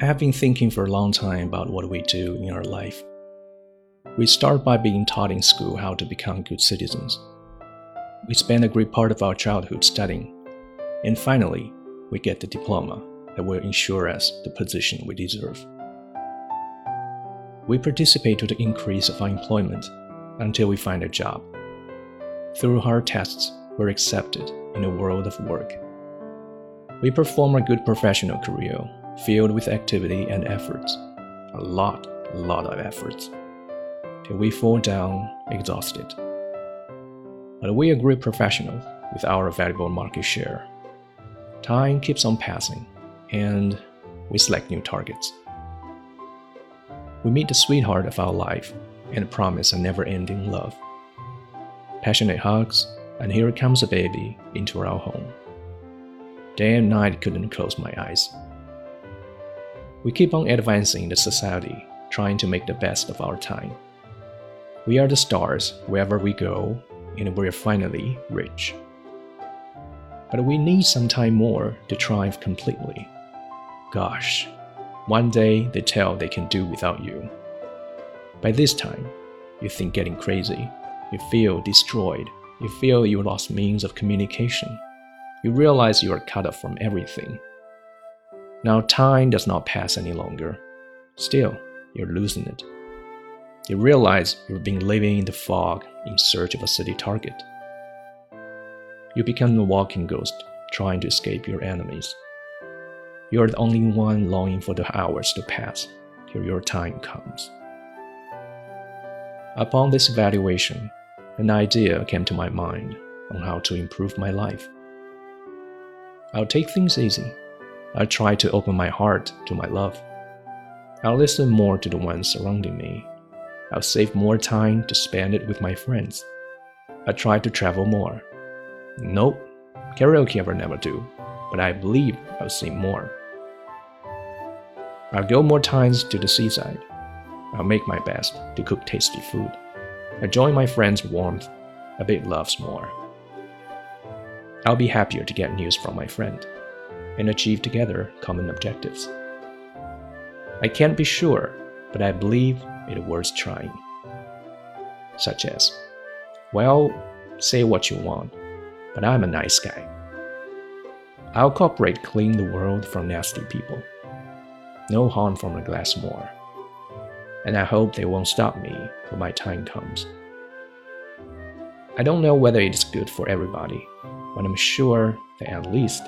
I have been thinking for a long time about what we do in our life. We start by being taught in school how to become good citizens. We spend a great part of our childhood studying, and finally, we get the diploma that will ensure us the position we deserve. We participate to the increase of our employment until we find a job. Through hard tests, we're accepted in a world of work. We perform a good professional career filled with activity and efforts. A lot, lot of efforts. Till we fall down exhausted. But we are great professionals with our valuable market share. Time keeps on passing, and we select new targets. We meet the sweetheart of our life and promise a never ending love. Passionate hugs, and here comes a baby into our home. Day and night couldn't close my eyes. We keep on advancing in the society, trying to make the best of our time. We are the stars wherever we go, and we're finally rich. But we need some time more to triumph completely. Gosh, one day they tell they can do without you. By this time, you think getting crazy, you feel destroyed, you feel you lost means of communication, you realize you are cut off from everything. Now time does not pass any longer. Still, you're losing it. You realize you've been living in the fog in search of a city target. You become a walking ghost trying to escape your enemies. You're the only one longing for the hours to pass till your time comes. Upon this evaluation, an idea came to my mind on how to improve my life. I'll take things easy I try to open my heart to my love. I'll listen more to the ones surrounding me. I'll save more time to spend it with my friends. I try to travel more. Nope, karaoke I will never do, but I believe I'll sing more. I'll go more times to the seaside. I'll make my best to cook tasty food. I join my friends' warmth. I bet loves more. I'll be happier to get news from my friend and achieve together common objectives. I can't be sure, but I believe it worth trying. Such as, well, say what you want, but I'm a nice guy. I'll cooperate clean the world from nasty people. No harm from a glass more. And I hope they won't stop me when my time comes. I don't know whether it's good for everybody, but I'm sure that at least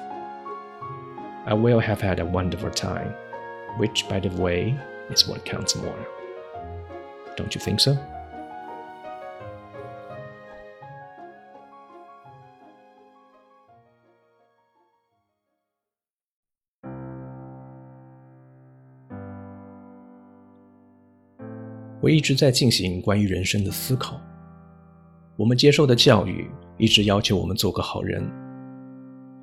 I will have had a wonderful time, which, by the way, is what counts more. Don't you think so? 我一直在进行关于人生的思考。我们接受的教育一直要求我们做个好人。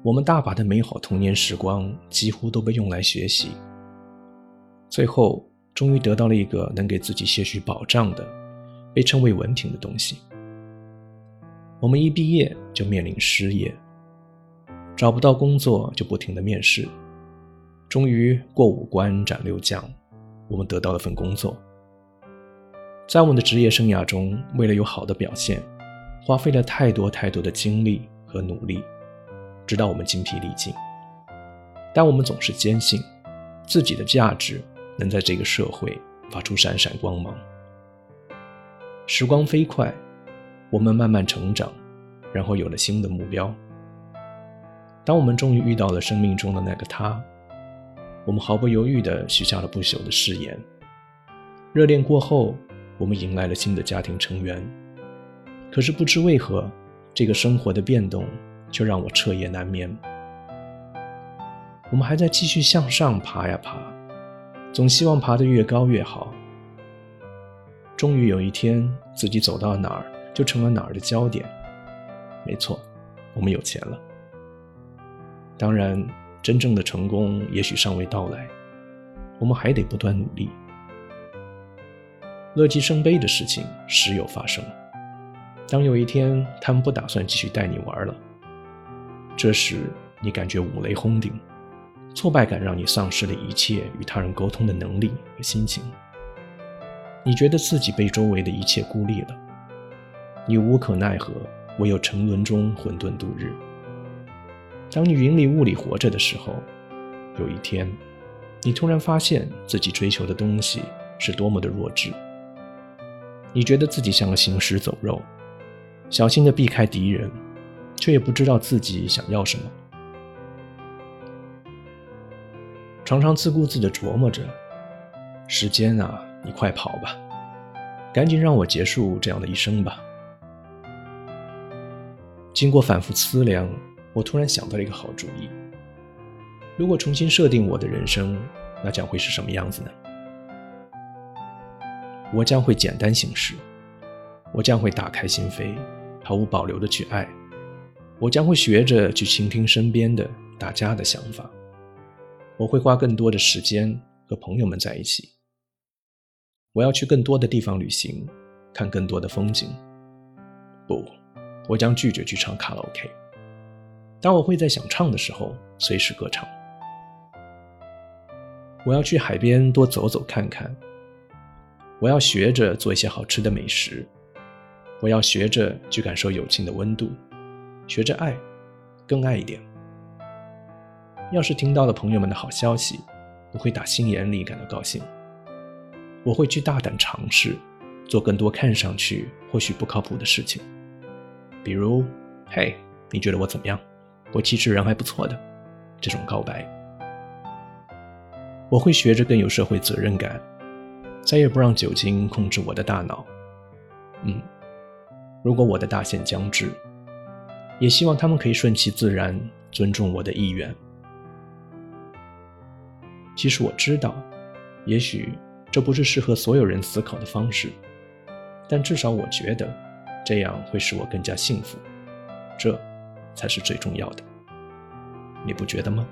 我们大把的美好童年时光几乎都被用来学习，最后终于得到了一个能给自己些许保障的，被称为文凭的东西。我们一毕业就面临失业，找不到工作就不停的面试，终于过五关斩六将，我们得到了份工作。在我们的职业生涯中，为了有好的表现，花费了太多太多的精力和努力。直到我们精疲力尽，但我们总是坚信自己的价值能在这个社会发出闪闪光芒。时光飞快，我们慢慢成长，然后有了新的目标。当我们终于遇到了生命中的那个他，我们毫不犹豫地许下了不朽的誓言。热恋过后，我们迎来了新的家庭成员。可是不知为何，这个生活的变动。就让我彻夜难眠。我们还在继续向上爬呀爬，总希望爬得越高越好。终于有一天，自己走到哪儿就成了哪儿的焦点。没错，我们有钱了。当然，真正的成功也许尚未到来，我们还得不断努力。乐极生悲的事情时有发生。当有一天他们不打算继续带你玩了。这时，你感觉五雷轰顶，挫败感让你丧失了一切与他人沟通的能力和心情。你觉得自己被周围的一切孤立了，你无可奈何，唯有沉沦中混沌度日。当你云里雾里活着的时候，有一天，你突然发现自己追求的东西是多么的弱智。你觉得自己像个行尸走肉，小心地避开敌人，却也不知道自己想要什么。常常自顾自地琢磨着：时间啊，你快跑吧，赶紧让我结束这样的一生吧。经过反复思量，我突然想到了一个好主意。如果重新设定我的人生，那将会是什么样子呢？我将会简单行事，我将会打开心扉，毫无保留的去爱，我将会学着去倾听身边的大家的想法。我会花更多的时间和朋友们在一起。我要去更多的地方旅行，看更多的风景。不，我将拒绝去唱卡拉 OK。当我会在想唱的时候，随时歌唱。我要去海边多走走看看。我要学着做一些好吃的美食。我要学着去感受友情的温度，学着爱，更爱一点。要是听到了朋友们的好消息，我会打心眼里感到高兴。我会去大胆尝试，做更多看上去或许不靠谱的事情，比如“嘿，你觉得我怎么样？我其实人还不错的”这种告白。我会学着更有社会责任感，再也不让酒精控制我的大脑。嗯，如果我的大限将至，也希望他们可以顺其自然，尊重我的意愿。其实我知道，也许这不是适合所有人思考的方式，但至少我觉得这样会使我更加幸福，这才是最重要的。你不觉得吗？